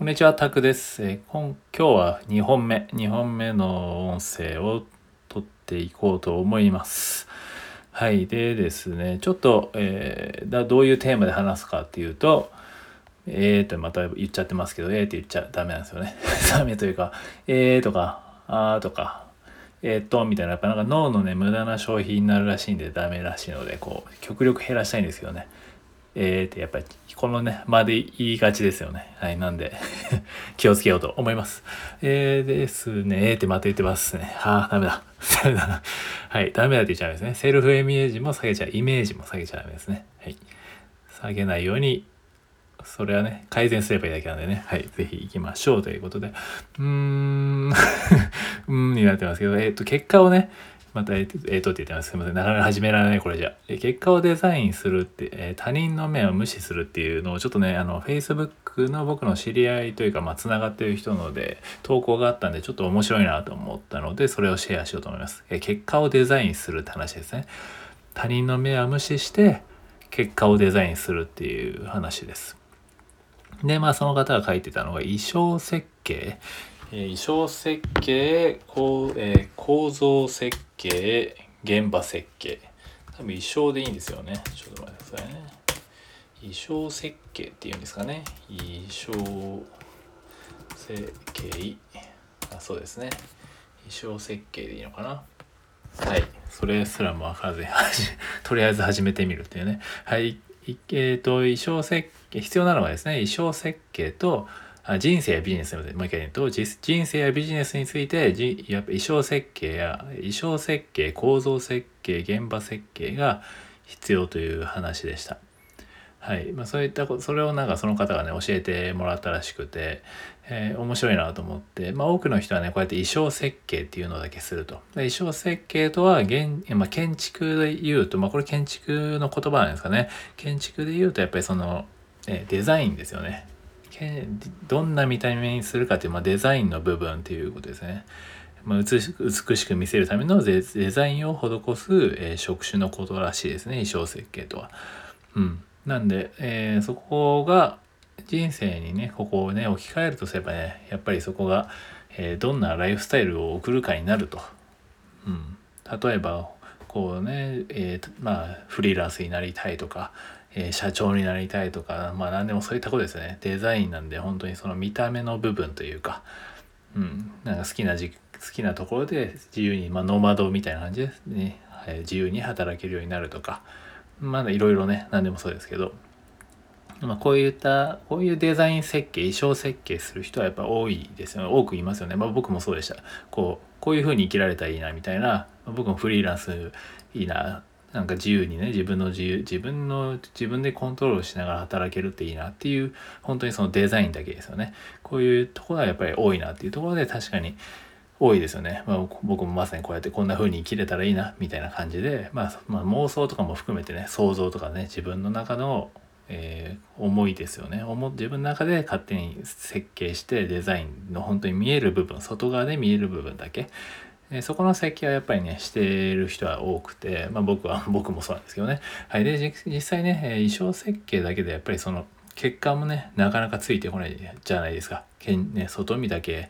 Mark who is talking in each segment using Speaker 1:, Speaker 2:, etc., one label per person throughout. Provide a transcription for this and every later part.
Speaker 1: こんにちは、タクです。えー今日は2本目、2本目の音声を撮っていこうと思います。はい。でですね、ちょっと、えーだどういうテーマで話すかっていうと、えーとまた言っちゃってますけど、えーって言っちゃダメなんですよね。ダメというか、えーとか、あーとか、えーっと、みたいな、やっぱなんか脳のね、無駄な消費になるらしいんでダメらしいので、こう、極力減らしたいんですけどね。えーってやっぱりこのね間で言いがちですよね。はいなんで 気をつけようと思います。えー、ですねえーってまた言ってますね。はあダメだ。ダメだな。はいダメだって言っちゃうんですね。セルフイメージも下げちゃう。イメージも下げちゃダメですね。はい。下げないようにそれはね改善すればいいだけなんでね。はいぜひ行きましょうということで。うーん。うーんになってますけどえーっと結果をねまた、えっと、えっとって言ってます。すみません。なかなか始められない、これじゃ。え結果をデザインするって、え他人の目を無視するっていうのを、ちょっとね、あの、Facebook の僕の知り合いというか、まあ、つながってる人ので、投稿があったんで、ちょっと面白いなと思ったので、それをシェアしようと思います。え結果をデザインするって話ですね。他人の目は無視して、結果をデザインするっていう話です。で、まあ、その方が書いてたのが、衣装設計。え衣装設計こう、え構造設計現場設計。多分衣装でいいんですよね。ちょっと待ってくださいね。衣装設計っていうんですかね。衣装設計。あそうですね。衣装設計でいいのかな。はい。それすらも分からず とりあえず始めてみるっていうね。はい。えっ、と衣装設計必要なのはですね衣装設計と人生やビジネスのでもう一回言うと人生やビジネスについてじやっぱ衣装設計や衣装設計構造設計現場設計が必要という話でした。はい。まあ、そういったことそれをなんかその方がね教えてもらったらしくて、えー面白いなと思って、まあ、多くの人はねこうやって衣装設計っていうのだけすると。で衣装設計とは現、まあ、建築で言うと、まあ、これ建築の言葉なんですかね。建築で言うとやっぱりその、えーデザインですよね。どんな見た目にするかっていう、まあ、デザインの部分っていうことですね。まあ、美しく見せるためのデザインを施す、えー職種のことらしいですね衣装設計とは。うん、なんで、えーそこが人生にねここをね置き換えるとすればねやっぱりそこが、えーどんなライフスタイルを送るかになると。うん、例えばこうね、えまあフリーランスになりたいとか、え社長になりたいとかまあ何でもそういったことですね。デザインなんで本当にその見た目の部分というか、うん、なんか好きなじ好きなところで自由に、まあ、ノマドみたいな感じですね、えー自由に働けるようになるとかまだいろいろね何でもそうですけど、まあ、こういったこういうデザイン設計衣装設計する人はやっぱ多いですよね。多くいますよね、まあ、僕もそうでした。こうこういう風に生きられたらいいなみたいな、僕もフリーランスいいななんか自由にね自分の自由自分の自分でコントロールしながら働けるっていいなっていう本当にそのデザインだけですよね。こういうところはやっぱり多いなっていうところで確かに多いですよね、まあ、僕もまさにこうやってこんな風に生きれたらいいなみたいな感じで、まあ、まあ妄想とかも含めてね想像とかね自分の中の、えー思いですよね。自分の中で勝手に設計してデザインの本当に見える部分外側で見える部分だけえそこの設計はやっぱりねしてる人は多くて、まあ、僕は 僕もそうなんですけどね。はい。で実際ね、え衣装設計だけでやっぱりその血管もねなかなかついてこないじゃないですか。けん、ね、外見だけ、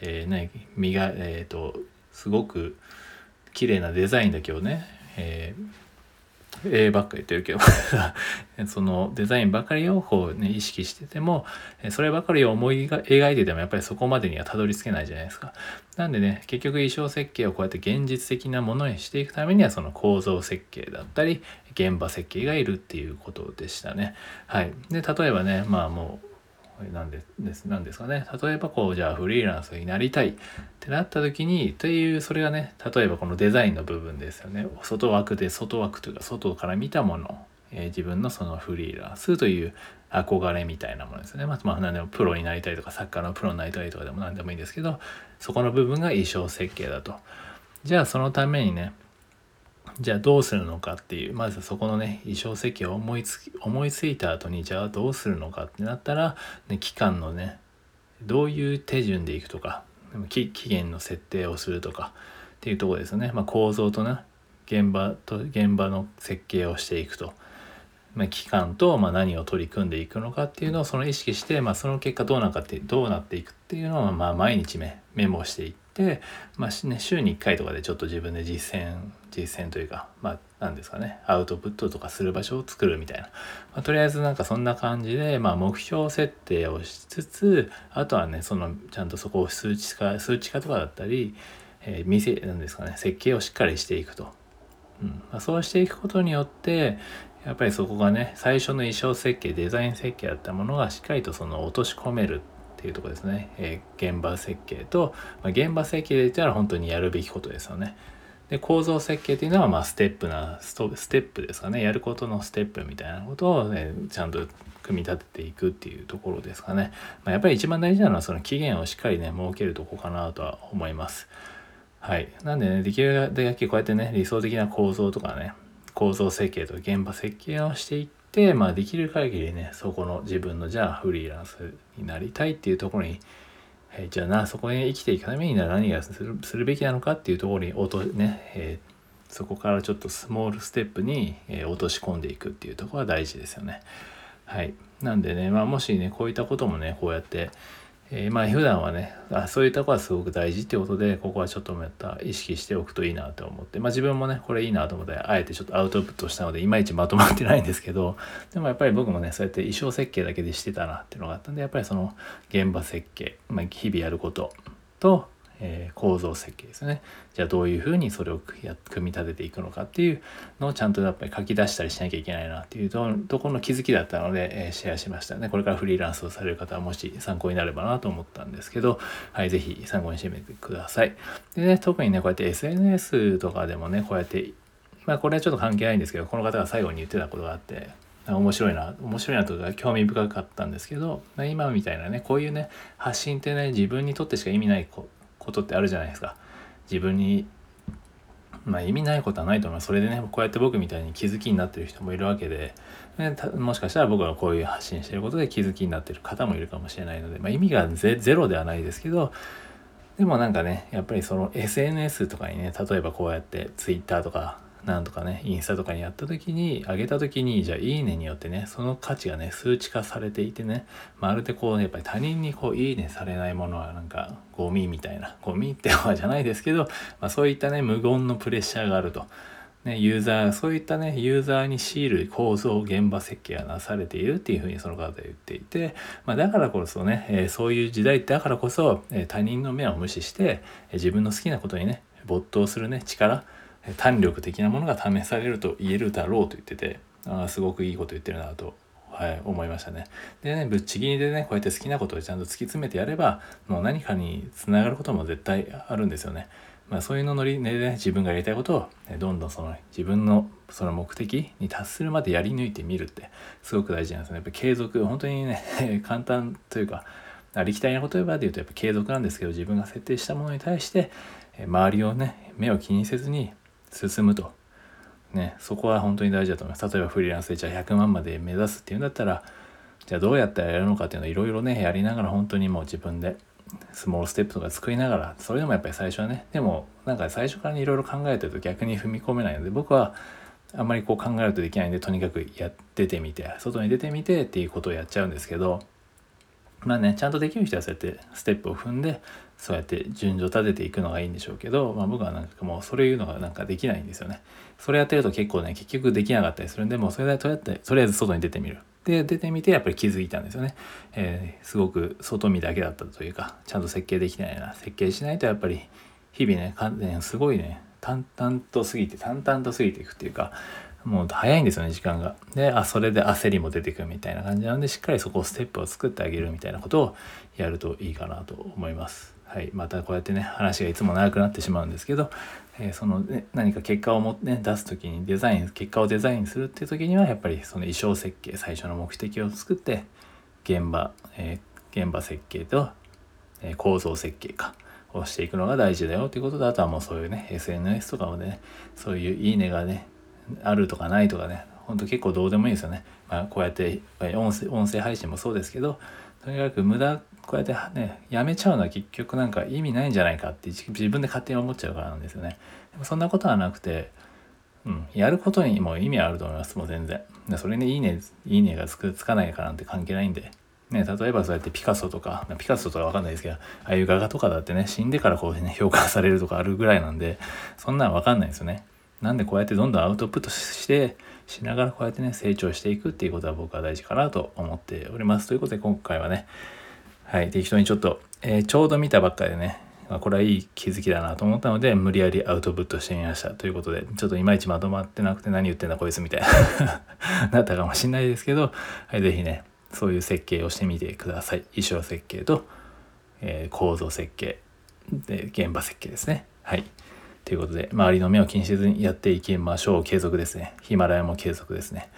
Speaker 1: えーね、身がえっ、とすごく綺麗なデザインだけをね、えーえーばっか言ってるけど そのデザインばかりをこうね意識しててもそればかりを思い描いててもやっぱりそこまでにはたどり着けないじゃないですか。なんでね結局衣装設計をこうやって現実的なものにしていくためにはその構造設計だったり現場設計がいるっていうことでしたね。はい、で例えばねまあもうなんでですなんですかね。例えばこうじゃあフリーランスになりたいってなった時にというそれがね例えばこのデザインの部分ですよね。外枠で外枠というか外から見たもの、えー自分のそのフリーランスという憧れみたいなものですね。まあ、まあ、何でもプロになりたいとかサッカーのプロになりたいとかでも何でもいいんですけどそこの部分が衣装設計だと。じゃあそのためにねじゃあどうするのかっていうまずそこのね衣装設計を思いつき思いついた後にじゃあどうするのかってなったら、ね、期間のねどういう手順でいくとか期限の設定をするとかっていうところですよね、まあ、構造とね現場と現場の設計をしていくと。まあ、期間と、ま、何を取り組んでいくのかっていうのをその意識して、まあ、その結果どうなかってどうなっていくっていうのを、まあ、毎日メメモしていって、まあね、週に1回とかでちょっと自分で実践実践というかまあ何ですかねアウトプットとかする場所を作るみたいな、まあ、とりあえずなんかそんな感じで、まあ、目標設定をしつつあとはねそのちゃんとそこを数値化数値化とかだったり、えー、店なんですかね設計をしっかりしていくと。うんまあ、そうしていくことによってやっぱりそこがね最初の衣装設計デザイン設計だったものがしっかりとその落とし込めるっていうとこですね、えー、現場設計と、まあ、現場設計で言ったら本当にやるべきことですよね。で構造設計っていうのはまステップなストステップですかね。やることのステップみたいなことを、ね、ちゃんと組み立てていくっていうところですかね、まあ、やっぱり一番大事なのはその期限をしっかりね設けるとこかなとは思います。はい。なんでねできるだけこうやってね理想的な構造とかね構造設計とか現場設計をしていって、まあ、できる限りねそこの自分のじゃあフリーランスになりたいっていうところに、えー、じゃあなそこに生きていくためには何がするするべきなのかっていうところに落とね、えー、そこからちょっとスモールステップに、えー、落とし込んでいくっていうところは大事ですよね。はい。なんでね、まあ、もしね、こういったこともね、こうやって、えー、まあ普段はねあそういったこはすごく大事っていうことでここはちょっとまた意識しておくといいなと思って。まあ自分もねこれいいなと思ってあえてちょっとアウトプットしたのでいまいちまとまってないんですけど でもやっぱり僕もねそうやって衣装設計だけでしてたなっていうのがあったんでやっぱりその現場設計、まあ、日々やることとえー、構造設計ですね。じゃあどういうふうにそれを組み立てていくのかっていうのをちゃんとやっぱり書き出したりしなきゃいけないなっていうとところの気づきだったので、えー、シェアしましたね。これからフリーランスをされる方はもし参考になればなと思ったんですけどはい是非参考にしてみてください。でね特にねこうやって SNS とかでもねこうやってまあこれはちょっと関係ないんですけどこの方が最後に言ってたことがあって面白いな面白いなとか興味深かったんですけど今みたいなねこういうね発信ってね自分にとってしか意味ないこことってあるじゃないですか。自分にまあ意味ないことはないと思います。それでね、こうやって僕みたいに気づきになってる人もいるわけで、もしかしたら僕がこういう発信してることで気づきになってる方もいるかもしれないので、まあ、意味がゼロではないですけど、でもなんかね、やっぱりその SNS とかにね、例えばこうやって Twitter とかなんとかね、インスタとかにやった時に、上げた時に、じゃあいいねによってね、その価値がね、数値化されていてね、まるでこうね、やっぱり他人にこう、いいねされないものはなんか、ゴミみたいな、ゴミってわじゃないですけど、まあ、そういったね、無言のプレッシャーがあると。ね、ユーザー、そういったね、ユーザーに強いる構造、現場設計がなされているっていうふうにその方は言っていて、まあ、だからこそね、えー、そういう時代だからこそ、えー、他人の目を無視して、えー、自分の好きなことにね、没頭するね、力、胆力的なものが試されると言えるだろうと言っててあすごくいいこと言ってるなと、はい、思いましたね。でねぶっちぎりでねこうやって好きなことをちゃんと突き詰めてやればもう何かにつながることも絶対あるんですよね。まあ、そういうのノリで、ね、自分がやりたいことを、ね、どんどんその自分のその目的に達するまでやり抜いてみるってすごく大事なんですね。やっぱ継続本当にね 簡単というかありきたりな言葉で言うとやっぱ継続なんですけど自分が設定したものに対して周りをね目を気にせずに進むと。ね、そこは本当に大事だと思います。例えばフリーランスでじゃあ100万まで目指すっていうんだったら、じゃあどうやったらやるのかっていうのをいろいろね、やりながら本当にもう自分でスモールステップとか作りながら、それでもやっぱり最初はね、でもなんか最初からいろいろ考えてると逆に踏み込めないので、僕はあんまりこう考えるとできないんで、とにかくや出てみて、外に出てみてっていうことをやっちゃうんですけど、まあね、ちゃんとできる人はそうやってステップを踏んで、そうやって順序立てていくのがいいんでしょうけど、まあ、僕はなんかもうそれいうのがなんかできないんですよね。それやってると結構ね結局できなかったりするんでもうそれでとりあえず外に出てみる。で出てみてやっぱり気づいたんですよね。えー、すごく外見だけだったというかちゃんと設計できないな設計しないとやっぱり日々ね完全すごいね淡々と過ぎて淡々と過ぎていくっていうかもう早いんですよね時間が。であそれで焦りも出てくるみたいな感じなのでしっかりそこをステップを作ってあげるみたいなことをやるといいかなと思います。はい、またこうやってね話がいつも長くなってしまうんですけど、えー、その、ね、何か結果をも、ね、出す時にデザイン結果をデザインするっていう時にはやっぱりその衣装設計最初の目的を作って現場、えー、現場設計と、えー、構造設計かをしていくのが大事だよっていうことであとはもうそういうね SNS とかもねそういういいねがねあるとかないとかねほんと結構どうでもいいですよね、まあ、こうやって音声音声配信もそうですけどとにかく無駄こうやってねやめちゃうのは結局なんか意味ないんじゃないかって自分で勝手に思っちゃうからなんですよねでもそんなことはなくてうん、やることにも意味あると思います、もう全然。でそれにいいね、いいねがつくつかないかなんて関係ないんで。ね、例えばそうやってピカソとか、ピカソとかわかんないですけど、ああいう画家とかだってね、死んでからこうね、評価されるとかあるぐらいなんで、そんなんわかんないですよね。なんでこうやってどんどんアウトプットして、しながらこうやってね、成長していくっていうことは僕は大事かなと思っております。ということで今回はね、はい、適当にちょっと、えー、ちょうど見たばっかりでね、ま、これはいい気づきだなと思ったので、無理やりアウトプットしてみました。ということで、ちょっといまいちまとまってなくて何言ってんだこいつみたいな なったかもしんないですけど、はい、ぜひね、そういう設計をしてみてください。衣装設計と、えー、構造設計で、現場設計ですね。はい。ということで、周りの目を気にせずにやっていきましょう。継続ですね。ヒマラヤも継続ですね。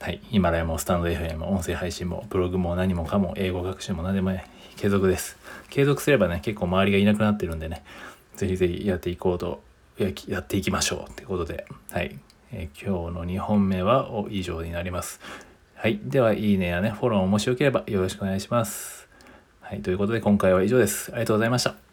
Speaker 1: はい。ヒマラヤもスタンド FM も音声配信もブログも何もかも英語学習も何でも継続です。継続すればね、結構周りがいなくなってるんでね、ぜひぜひやっていこうと、やっていきましょうということで、はい。えー、今日の2本目は以上になります。はい。では、いいねやね、フォローもしよければよろしくお願いします。はい。ということで、今回は以上です。ありがとうございました。